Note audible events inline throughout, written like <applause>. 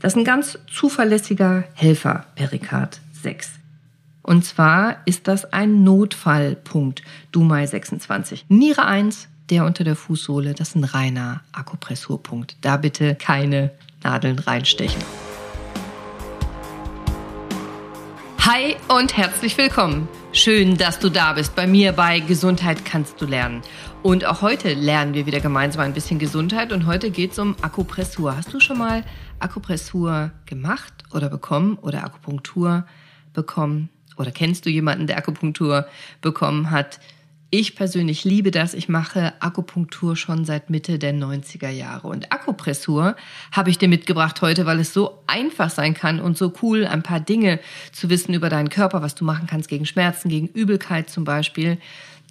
Das ist ein ganz zuverlässiger Helfer, Pericard 6. Und zwar ist das ein Notfallpunkt, Dumai 26. Niere 1, der unter der Fußsohle, das ist ein reiner Akupressurpunkt. Da bitte keine Nadeln reinstechen. Hi und herzlich willkommen. Schön, dass du da bist bei mir bei Gesundheit kannst du lernen. Und auch heute lernen wir wieder gemeinsam ein bisschen Gesundheit und heute geht es um Akupressur. Hast du schon mal Akupressur gemacht oder bekommen oder Akupunktur bekommen? Oder kennst du jemanden, der Akupunktur bekommen hat? Ich persönlich liebe das. Ich mache Akupunktur schon seit Mitte der 90er Jahre. Und Akupressur habe ich dir mitgebracht heute, weil es so einfach sein kann und so cool, ein paar Dinge zu wissen über deinen Körper, was du machen kannst gegen Schmerzen, gegen Übelkeit zum Beispiel,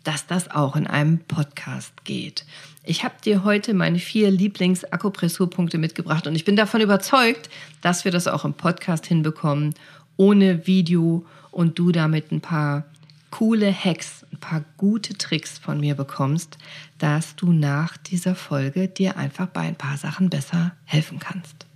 dass das auch in einem Podcast geht. Ich habe dir heute meine vier Lieblings-Akupressurpunkte mitgebracht und ich bin davon überzeugt, dass wir das auch im Podcast hinbekommen, ohne Video und du damit ein paar coole Hacks, ein paar gute Tricks von mir bekommst, dass du nach dieser Folge dir einfach bei ein paar Sachen besser helfen kannst.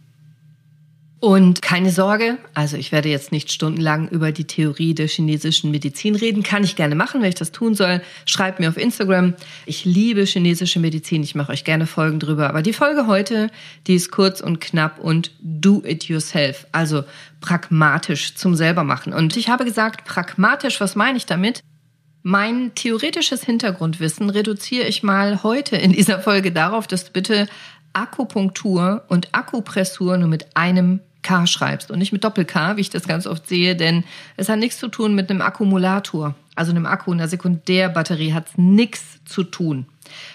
Und keine Sorge, also ich werde jetzt nicht stundenlang über die Theorie der chinesischen Medizin reden. Kann ich gerne machen, wenn ich das tun soll. Schreibt mir auf Instagram. Ich liebe chinesische Medizin. Ich mache euch gerne Folgen drüber. Aber die Folge heute, die ist kurz und knapp und do it yourself. Also pragmatisch zum selber machen. Und ich habe gesagt, pragmatisch, was meine ich damit? Mein theoretisches Hintergrundwissen reduziere ich mal heute in dieser Folge darauf, dass du bitte Akupunktur und Akupressur nur mit einem K schreibst und nicht mit Doppel-K, wie ich das ganz oft sehe, denn es hat nichts zu tun mit einem Akkumulator, also einem Akku, einer Sekundärbatterie hat es nichts zu tun,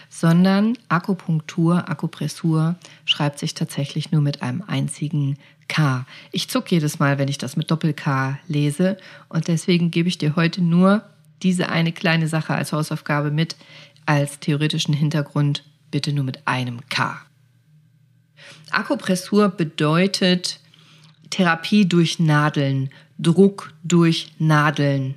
sondern Akupunktur, Akupressur schreibt sich tatsächlich nur mit einem einzigen K. Ich zuck jedes Mal, wenn ich das mit Doppel-K lese und deswegen gebe ich dir heute nur diese eine kleine Sache als Hausaufgabe mit, als theoretischen Hintergrund, bitte nur mit einem K. Akupressur bedeutet Therapie durch Nadeln, Druck durch Nadeln.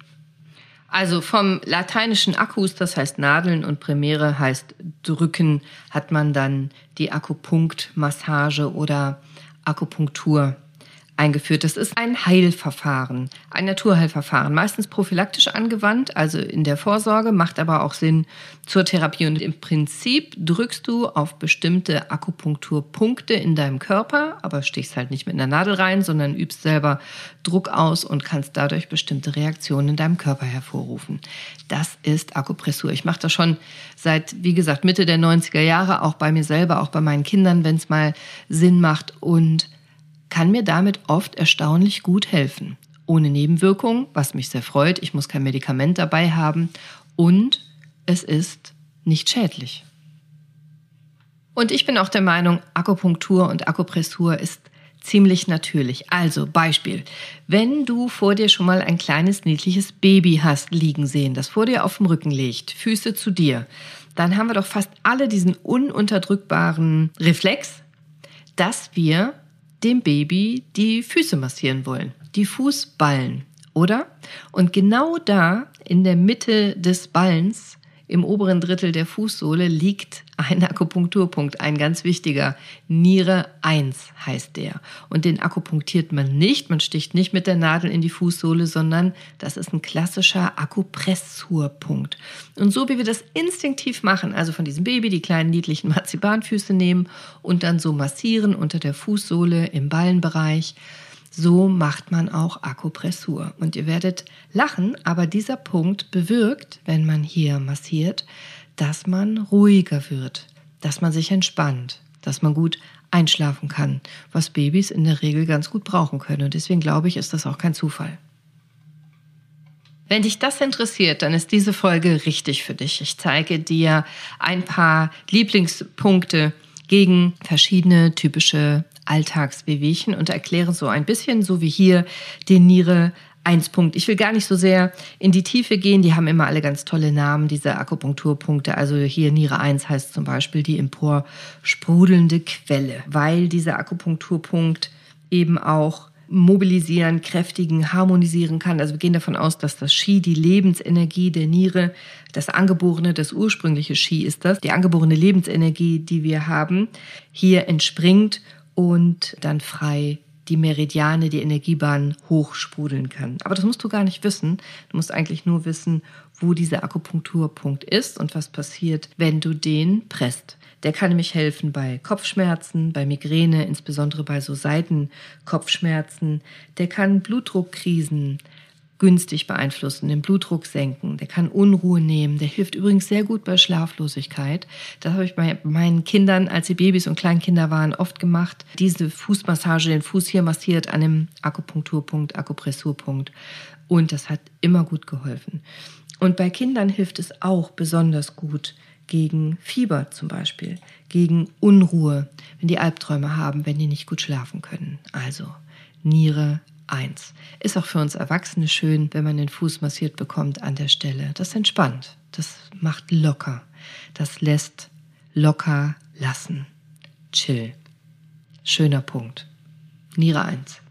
Also vom lateinischen Akkus, das heißt Nadeln und Primäre heißt drücken, hat man dann die Akupunktmassage oder Akupunktur eingeführt. Das ist ein Heilverfahren, ein Naturheilverfahren, meistens prophylaktisch angewandt, also in der Vorsorge, macht aber auch Sinn zur Therapie. Und im Prinzip drückst du auf bestimmte Akupunkturpunkte in deinem Körper, aber stichst halt nicht mit einer Nadel rein, sondern übst selber Druck aus und kannst dadurch bestimmte Reaktionen in deinem Körper hervorrufen. Das ist Akupressur. Ich mache das schon seit, wie gesagt, Mitte der 90er Jahre, auch bei mir selber, auch bei meinen Kindern, wenn es mal Sinn macht und kann mir damit oft erstaunlich gut helfen. Ohne Nebenwirkungen, was mich sehr freut. Ich muss kein Medikament dabei haben und es ist nicht schädlich. Und ich bin auch der Meinung, Akupunktur und Akupressur ist ziemlich natürlich. Also Beispiel, wenn du vor dir schon mal ein kleines niedliches Baby hast liegen sehen, das vor dir auf dem Rücken liegt, Füße zu dir, dann haben wir doch fast alle diesen ununterdrückbaren Reflex, dass wir dem Baby die Füße massieren wollen, die Fußballen, oder? Und genau da in der Mitte des Ballens im oberen Drittel der Fußsohle liegt ein Akupunkturpunkt, ein ganz wichtiger. Niere 1 heißt der. Und den akupunktiert man nicht, man sticht nicht mit der Nadel in die Fußsohle, sondern das ist ein klassischer Akupressurpunkt. Und so wie wir das instinktiv machen, also von diesem Baby die kleinen niedlichen Marzipanfüße nehmen und dann so massieren unter der Fußsohle im Ballenbereich, so macht man auch Akupressur. Und ihr werdet lachen, aber dieser Punkt bewirkt, wenn man hier massiert, dass man ruhiger wird, dass man sich entspannt, dass man gut einschlafen kann, was Babys in der Regel ganz gut brauchen können. Und deswegen glaube ich, ist das auch kein Zufall. Wenn dich das interessiert, dann ist diese Folge richtig für dich. Ich zeige dir ein paar Lieblingspunkte gegen verschiedene typische Alltagswehwehchen und erkläre so ein bisschen, so wie hier, den Niere 1 Punkt. Ich will gar nicht so sehr in die Tiefe gehen. Die haben immer alle ganz tolle Namen, diese Akupunkturpunkte. Also hier Niere 1 heißt zum Beispiel die emporsprudelnde Quelle, weil dieser Akupunkturpunkt eben auch mobilisieren, kräftigen, harmonisieren kann. Also wir gehen davon aus, dass das Qi, die Lebensenergie der Niere, das angeborene, das ursprüngliche Qi ist das, die angeborene Lebensenergie, die wir haben, hier entspringt und dann frei die Meridiane, die Energiebahnen hochsprudeln kann. Aber das musst du gar nicht wissen. Du musst eigentlich nur wissen, wo dieser Akupunkturpunkt ist und was passiert, wenn du den presst. Der kann nämlich helfen bei Kopfschmerzen, bei Migräne, insbesondere bei so Seitenkopfschmerzen. Der kann Blutdruckkrisen günstig beeinflussen, den Blutdruck senken, der kann Unruhe nehmen, der hilft übrigens sehr gut bei Schlaflosigkeit. Das habe ich bei meinen Kindern, als sie Babys und Kleinkinder waren, oft gemacht. Diese Fußmassage, den Fuß hier massiert an dem Akupunkturpunkt, Akupressurpunkt und das hat immer gut geholfen. Und bei Kindern hilft es auch besonders gut gegen Fieber zum Beispiel, gegen Unruhe, wenn die Albträume haben, wenn die nicht gut schlafen können. Also Niere, eins. Ist auch für uns Erwachsene schön, wenn man den Fuß massiert bekommt an der Stelle. Das entspannt. Das macht locker. Das lässt locker lassen. Chill. Schöner Punkt. Niere eins.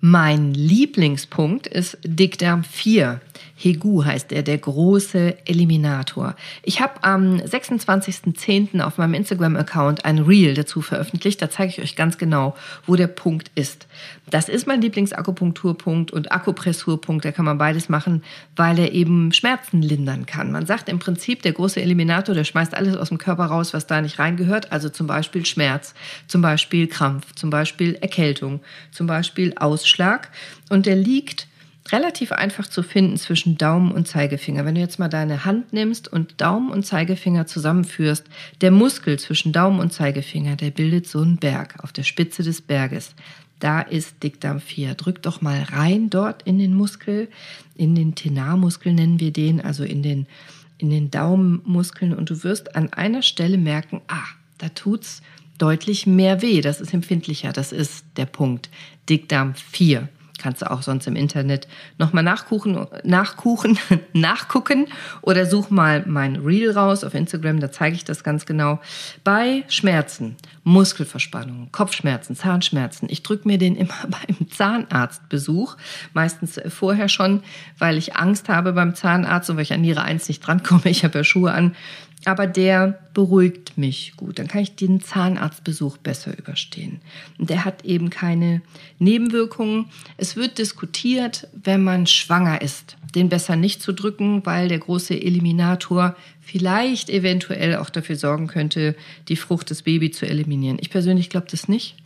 Mein Lieblingspunkt ist Dickdarm 4. Hegu heißt er, der große Eliminator. Ich habe am 26.10. auf meinem Instagram-Account ein Reel dazu veröffentlicht. Da zeige ich euch ganz genau, wo der Punkt ist. Das ist mein Lieblingsakupunkturpunkt und Akupressurpunkt. Da kann man beides machen, weil er eben Schmerzen lindern kann. Man sagt im Prinzip, der große Eliminator, der schmeißt alles aus dem Körper raus, was da nicht reingehört. Also zum Beispiel Schmerz, zum Beispiel Krampf, zum Beispiel Erkältung, zum Beispiel Ausschlag. Und der liegt relativ einfach zu finden zwischen Daumen und Zeigefinger. Wenn du jetzt mal deine Hand nimmst und Daumen und Zeigefinger zusammenführst, der Muskel zwischen Daumen und Zeigefinger, der bildet so einen Berg auf der Spitze des Berges. Da ist Dickdarm 4. Drück doch mal rein dort in den Muskel, in den Tenarmuskel nennen wir den, also in den, in den Daumenmuskeln und du wirst an einer Stelle merken, ah, da tut's deutlich mehr weh. Das ist empfindlicher. Das ist der Punkt. Dickdarm 4. Kannst du auch sonst im Internet nochmal nachkuchen, nachkuchen, <laughs> nachgucken oder such mal mein Reel raus auf Instagram, da zeige ich das ganz genau. Bei Schmerzen, Muskelverspannungen, Kopfschmerzen, Zahnschmerzen, ich drücke mir den immer <laughs> beim Zahnarztbesuch, meistens vorher schon, weil ich Angst habe beim Zahnarzt und weil ich an Niere 1 nicht drankomme. Ich habe ja Schuhe an, aber der beruhigt mich gut. Dann kann ich den Zahnarztbesuch besser überstehen. Und der hat eben keine Nebenwirkungen. Es wird diskutiert, wenn man schwanger ist, den besser nicht zu drücken, weil der große Eliminator vielleicht eventuell auch dafür sorgen könnte, die Frucht des Babys zu eliminieren. Ich persönlich glaube das nicht,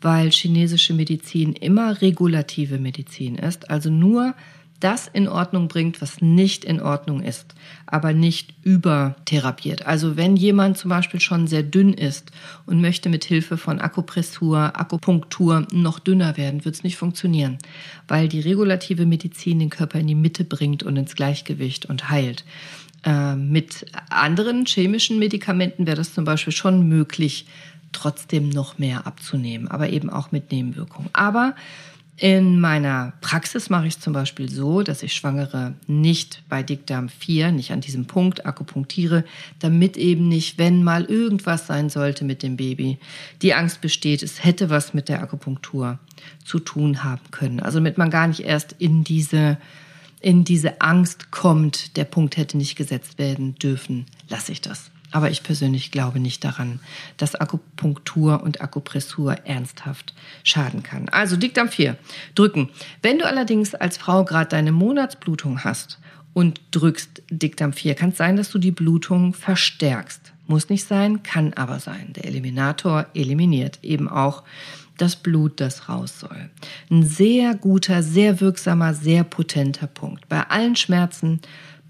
weil chinesische Medizin immer regulative Medizin ist, also nur das in Ordnung bringt, was nicht in Ordnung ist, aber nicht übertherapiert. Also wenn jemand zum Beispiel schon sehr dünn ist und möchte mit Hilfe von Akupressur, Akupunktur noch dünner werden, wird es nicht funktionieren, weil die regulative Medizin den Körper in die Mitte bringt und ins Gleichgewicht und heilt. Äh, mit anderen chemischen Medikamenten wäre das zum Beispiel schon möglich, trotzdem noch mehr abzunehmen, aber eben auch mit Nebenwirkungen. Aber in meiner Praxis mache ich es zum Beispiel so, dass ich Schwangere nicht bei Dickdarm 4, nicht an diesem Punkt akupunktiere, damit eben nicht, wenn mal irgendwas sein sollte mit dem Baby, die Angst besteht, es hätte was mit der Akupunktur zu tun haben können. Also damit man gar nicht erst in diese, in diese Angst kommt, der Punkt hätte nicht gesetzt werden dürfen, lasse ich das. Aber ich persönlich glaube nicht daran, dass Akupunktur und Akupressur ernsthaft schaden kann. Also Dickdarm 4, drücken. Wenn du allerdings als Frau gerade deine Monatsblutung hast und drückst Dickdarm 4, kann es sein, dass du die Blutung verstärkst. Muss nicht sein, kann aber sein. Der Eliminator eliminiert eben auch das Blut, das raus soll. Ein sehr guter, sehr wirksamer, sehr potenter Punkt. Bei allen Schmerzen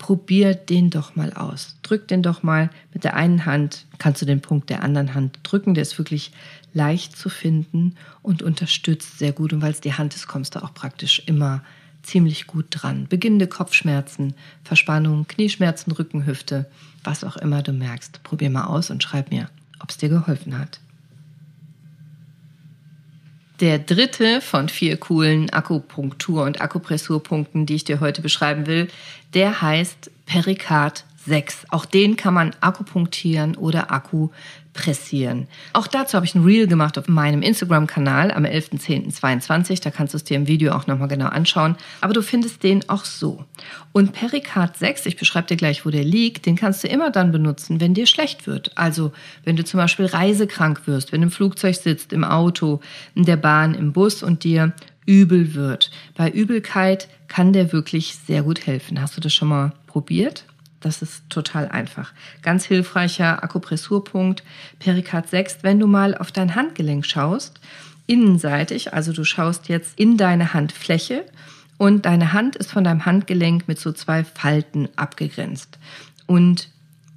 probier den doch mal aus. Drück den doch mal mit der einen Hand, kannst du den Punkt der anderen Hand drücken. Der ist wirklich leicht zu finden und unterstützt sehr gut. Und weil es die Hand ist, kommst du auch praktisch immer ziemlich gut dran. Beginnende Kopfschmerzen, Verspannung, Knieschmerzen, Rückenhüfte, was auch immer du merkst. Probier mal aus und schreib mir, ob es dir geholfen hat. Der dritte von vier coolen Akupunktur- und Akupressurpunkten, die ich dir heute beschreiben will, der heißt Perikard 6. Auch den kann man akupunktieren oder Akku pressieren. Auch dazu habe ich ein Reel gemacht auf meinem Instagram-Kanal am 11.10.22. Da kannst du es dir im Video auch nochmal genau anschauen. Aber du findest den auch so. Und Pericard 6, ich beschreibe dir gleich, wo der liegt, den kannst du immer dann benutzen, wenn dir schlecht wird. Also wenn du zum Beispiel reisekrank wirst, wenn du im Flugzeug sitzt, im Auto, in der Bahn, im Bus und dir übel wird. Bei Übelkeit kann der wirklich sehr gut helfen. Hast du das schon mal probiert? Das ist total einfach. Ganz hilfreicher Akupressurpunkt, Pericard 6. Wenn du mal auf dein Handgelenk schaust, innenseitig, also du schaust jetzt in deine Handfläche und deine Hand ist von deinem Handgelenk mit so zwei Falten abgegrenzt. Und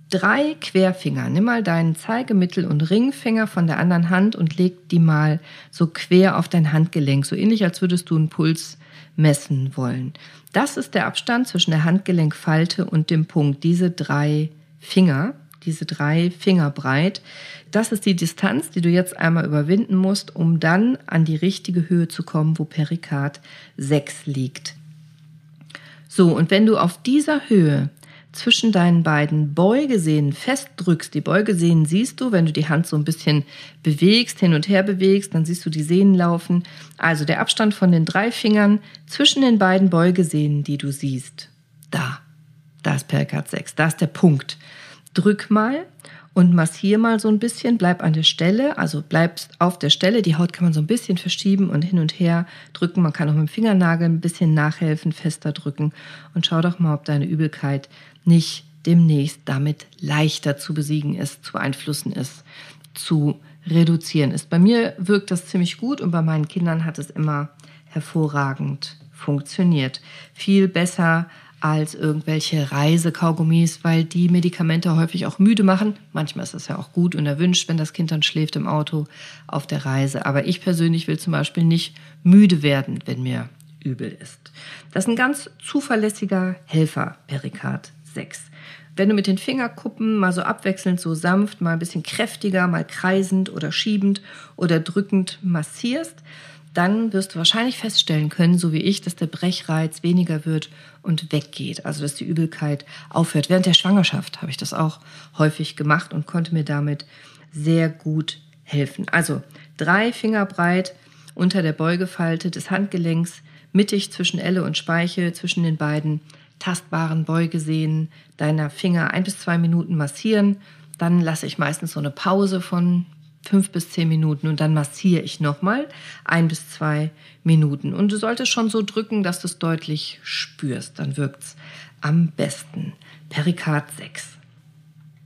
drei Querfinger, nimm mal deinen Zeigemittel- und Ringfinger von der anderen Hand und leg die mal so quer auf dein Handgelenk, so ähnlich als würdest du einen Puls messen wollen. Das ist der Abstand zwischen der Handgelenkfalte und dem Punkt. Diese drei Finger, diese drei Finger breit. Das ist die Distanz, die du jetzt einmal überwinden musst, um dann an die richtige Höhe zu kommen, wo Perikard 6 liegt. So, und wenn du auf dieser Höhe zwischen deinen beiden Beugesehnen festdrückst. Die Beugesehnen siehst du, wenn du die Hand so ein bisschen bewegst, hin und her bewegst, dann siehst du die Sehnen laufen. Also der Abstand von den drei Fingern zwischen den beiden Beugesehnen, die du siehst. Da, da ist Perikard 6, da ist der Punkt. Drück mal und massier mal so ein bisschen, bleib an der Stelle, also bleibst auf der Stelle. Die Haut kann man so ein bisschen verschieben und hin und her drücken. Man kann auch mit dem Fingernagel ein bisschen nachhelfen, fester drücken und schau doch mal, ob deine Übelkeit nicht demnächst damit leichter zu besiegen ist, zu beeinflussen ist, zu reduzieren ist. Bei mir wirkt das ziemlich gut und bei meinen Kindern hat es immer hervorragend funktioniert. Viel besser als irgendwelche Reisekaugummis, weil die Medikamente häufig auch müde machen. Manchmal ist es ja auch gut und erwünscht, wenn das Kind dann schläft im Auto auf der Reise. Aber ich persönlich will zum Beispiel nicht müde werden, wenn mir übel ist. Das ist ein ganz zuverlässiger Helfer, Perikard 6. Wenn du mit den Fingerkuppen mal so abwechselnd so sanft, mal ein bisschen kräftiger, mal kreisend oder schiebend oder drückend massierst, dann wirst du wahrscheinlich feststellen können, so wie ich, dass der Brechreiz weniger wird und weggeht. Also dass die Übelkeit aufhört. Während der Schwangerschaft habe ich das auch häufig gemacht und konnte mir damit sehr gut helfen. Also drei Finger breit unter der Beugefalte des Handgelenks, mittig zwischen Elle und Speiche, zwischen den beiden tastbaren Beugesehnen deiner Finger ein bis zwei Minuten massieren. Dann lasse ich meistens so eine Pause von fünf bis zehn Minuten und dann massiere ich nochmal ein bis zwei Minuten. Und du solltest schon so drücken, dass du es deutlich spürst. Dann wirkt es am besten. Perikard 6.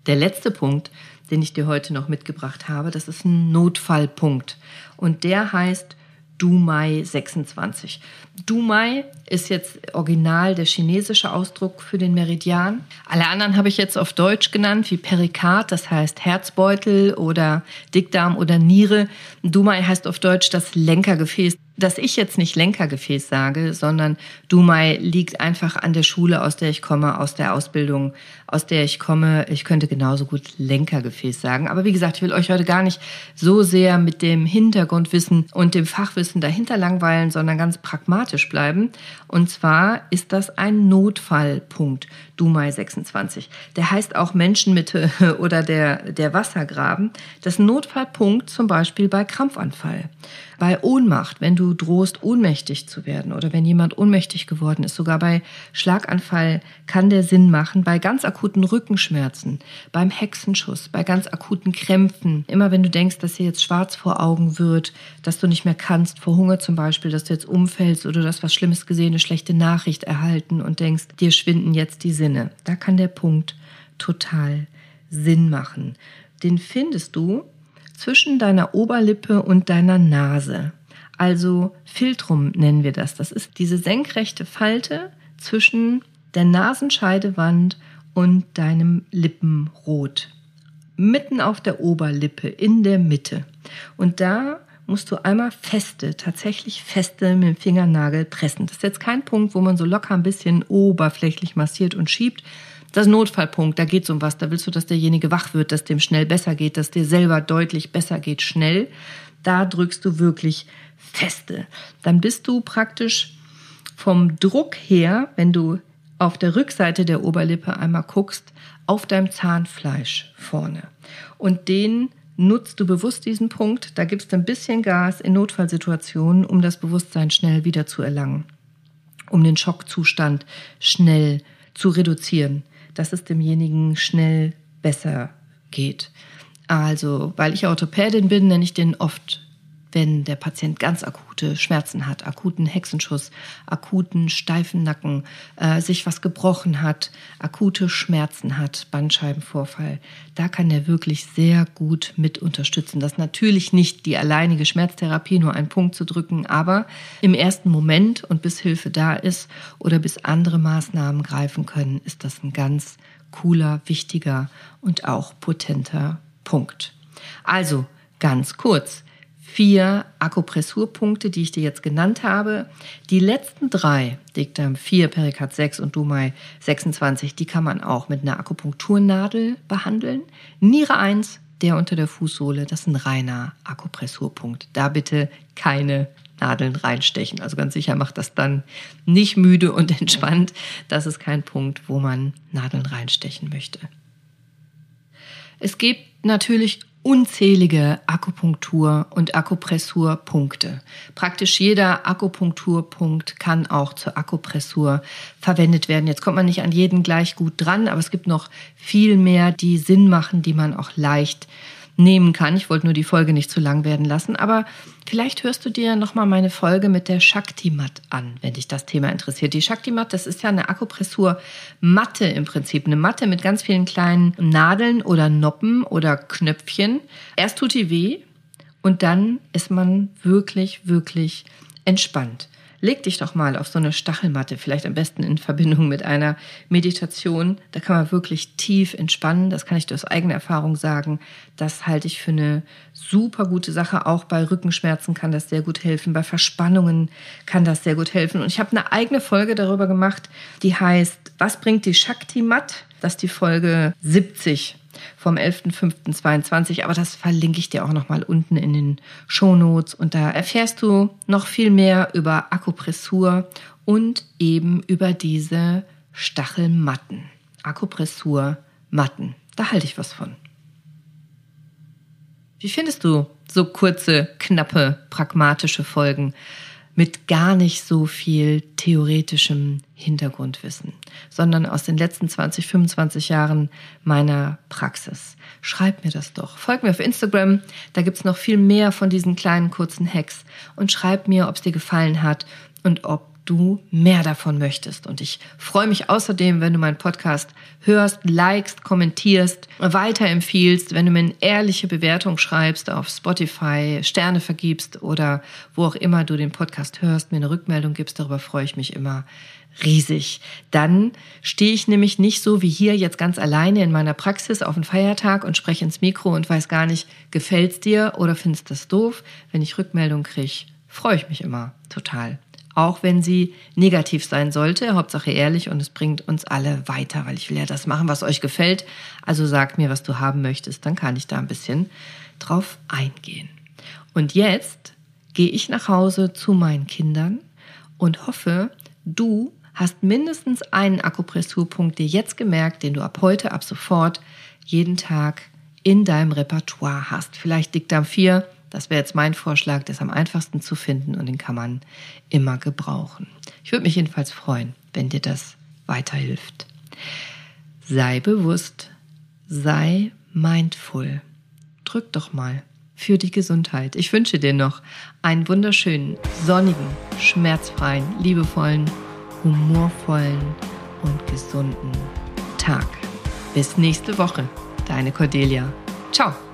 Der letzte Punkt, den ich dir heute noch mitgebracht habe, das ist ein Notfallpunkt. Und der heißt Dumai 26. Dumai ist jetzt original der chinesische Ausdruck für den Meridian. Alle anderen habe ich jetzt auf Deutsch genannt, wie Perikard, das heißt Herzbeutel oder Dickdarm oder Niere. Dumai heißt auf Deutsch das Lenkergefäß dass ich jetzt nicht Lenkergefäß sage, sondern Dumai liegt einfach an der Schule, aus der ich komme, aus der Ausbildung, aus der ich komme. Ich könnte genauso gut Lenkergefäß sagen. Aber wie gesagt, ich will euch heute gar nicht so sehr mit dem Hintergrundwissen und dem Fachwissen dahinter langweilen, sondern ganz pragmatisch bleiben. Und zwar ist das ein Notfallpunkt, Dumai 26. Der heißt auch Menschenmitte <laughs> oder der, der Wassergraben. Das ist ein Notfallpunkt zum Beispiel bei Krampfanfall. Bei Ohnmacht, wenn du drohst, ohnmächtig zu werden oder wenn jemand ohnmächtig geworden ist, sogar bei Schlaganfall kann der Sinn machen, bei ganz akuten Rückenschmerzen, beim Hexenschuss, bei ganz akuten Krämpfen, immer wenn du denkst, dass dir jetzt schwarz vor Augen wird, dass du nicht mehr kannst, vor Hunger zum Beispiel, dass du jetzt umfällst oder du hast was Schlimmes gesehen, eine schlechte Nachricht erhalten und denkst, dir schwinden jetzt die Sinne. Da kann der Punkt total Sinn machen. Den findest du zwischen deiner Oberlippe und deiner Nase. Also Filtrum nennen wir das. Das ist diese senkrechte Falte zwischen der Nasenscheidewand und deinem Lippenrot. Mitten auf der Oberlippe, in der Mitte. Und da musst du einmal feste, tatsächlich feste mit dem Fingernagel pressen. Das ist jetzt kein Punkt, wo man so locker ein bisschen oberflächlich massiert und schiebt, das ist Notfallpunkt, da geht es um was. Da willst du, dass derjenige wach wird, dass dem schnell besser geht, dass dir selber deutlich besser geht, schnell. Da drückst du wirklich feste. Dann bist du praktisch vom Druck her, wenn du auf der Rückseite der Oberlippe einmal guckst, auf deinem Zahnfleisch vorne. Und den nutzt du bewusst diesen Punkt. Da gibst du ein bisschen Gas in Notfallsituationen, um das Bewusstsein schnell wieder zu erlangen, um den Schockzustand schnell zu reduzieren, dass es demjenigen schnell besser geht. Also, weil ich Orthopädin bin, nenne ich den oft wenn der Patient ganz akute Schmerzen hat, akuten Hexenschuss, akuten steifen Nacken, äh, sich was gebrochen hat, akute Schmerzen hat, Bandscheibenvorfall, da kann er wirklich sehr gut mit unterstützen. Das ist natürlich nicht die alleinige Schmerztherapie, nur einen Punkt zu drücken, aber im ersten Moment und bis Hilfe da ist oder bis andere Maßnahmen greifen können, ist das ein ganz cooler, wichtiger und auch potenter Punkt. Also, ganz kurz vier Akupressurpunkte, die ich dir jetzt genannt habe. Die letzten drei, Diktam 4, Perikat 6 und Dumai 26, die kann man auch mit einer Akupunkturnadel behandeln. Niere 1, der unter der Fußsohle, das ist ein reiner Akupressurpunkt. Da bitte keine Nadeln reinstechen. Also ganz sicher macht das dann nicht müde und <laughs> entspannt. Das ist kein Punkt, wo man Nadeln reinstechen möchte. Es gibt natürlich unzählige Akupunktur- und Akupressurpunkte. Praktisch jeder Akupunkturpunkt kann auch zur Akupressur verwendet werden. Jetzt kommt man nicht an jeden gleich gut dran, aber es gibt noch viel mehr, die Sinn machen, die man auch leicht nehmen kann. Ich wollte nur die Folge nicht zu lang werden lassen, aber vielleicht hörst du dir nochmal meine Folge mit der Shakti-Mat an, wenn dich das Thema interessiert. Die Shakti-Mat, das ist ja eine Akupressur-Matte im Prinzip, eine Matte mit ganz vielen kleinen Nadeln oder Noppen oder Knöpfchen. Erst tut die weh und dann ist man wirklich, wirklich entspannt leg dich doch mal auf so eine Stachelmatte, vielleicht am besten in Verbindung mit einer Meditation. Da kann man wirklich tief entspannen. Das kann ich dir aus eigener Erfahrung sagen. Das halte ich für eine super gute Sache. Auch bei Rückenschmerzen kann das sehr gut helfen. Bei Verspannungen kann das sehr gut helfen. Und ich habe eine eigene Folge darüber gemacht, die heißt, was bringt die Shakti-Mat? Das ist die Folge 70 vom 11.05.22, aber das verlinke ich dir auch nochmal unten in den Shownotes und da erfährst du noch viel mehr über Akupressur und eben über diese Stachelmatten. Akupressurmatten. Da halte ich was von. Wie findest du so kurze, knappe, pragmatische Folgen? Mit gar nicht so viel theoretischem Hintergrundwissen, sondern aus den letzten 20, 25 Jahren meiner Praxis. Schreib mir das doch. Folg mir auf Instagram, da gibt's noch viel mehr von diesen kleinen kurzen Hacks und schreib mir, ob es dir gefallen hat und ob du mehr davon möchtest. Und ich freue mich außerdem, wenn du meinen Podcast hörst, likest, kommentierst, weiterempfiehlst, wenn du mir eine ehrliche Bewertung schreibst auf Spotify, Sterne vergibst oder wo auch immer du den Podcast hörst, mir eine Rückmeldung gibst, darüber freue ich mich immer riesig. Dann stehe ich nämlich nicht so wie hier jetzt ganz alleine in meiner Praxis auf einen Feiertag und spreche ins Mikro und weiß gar nicht, gefällt's dir oder findest das doof? Wenn ich Rückmeldung kriege, freue ich mich immer total auch wenn sie negativ sein sollte. Hauptsache ehrlich und es bringt uns alle weiter, weil ich will ja das machen, was euch gefällt. Also sagt mir, was du haben möchtest, dann kann ich da ein bisschen drauf eingehen. Und jetzt gehe ich nach Hause zu meinen Kindern und hoffe, du hast mindestens einen Akupressurpunkt dir jetzt gemerkt, den du ab heute, ab sofort jeden Tag in deinem Repertoire hast. Vielleicht Dickdarm 4, das wäre jetzt mein Vorschlag, ist am einfachsten zu finden und den kann man immer gebrauchen. Ich würde mich jedenfalls freuen, wenn dir das weiterhilft. Sei bewusst, sei mindful. Drück doch mal für die Gesundheit. Ich wünsche dir noch einen wunderschönen, sonnigen, schmerzfreien, liebevollen, humorvollen und gesunden Tag. Bis nächste Woche, deine Cordelia. Ciao.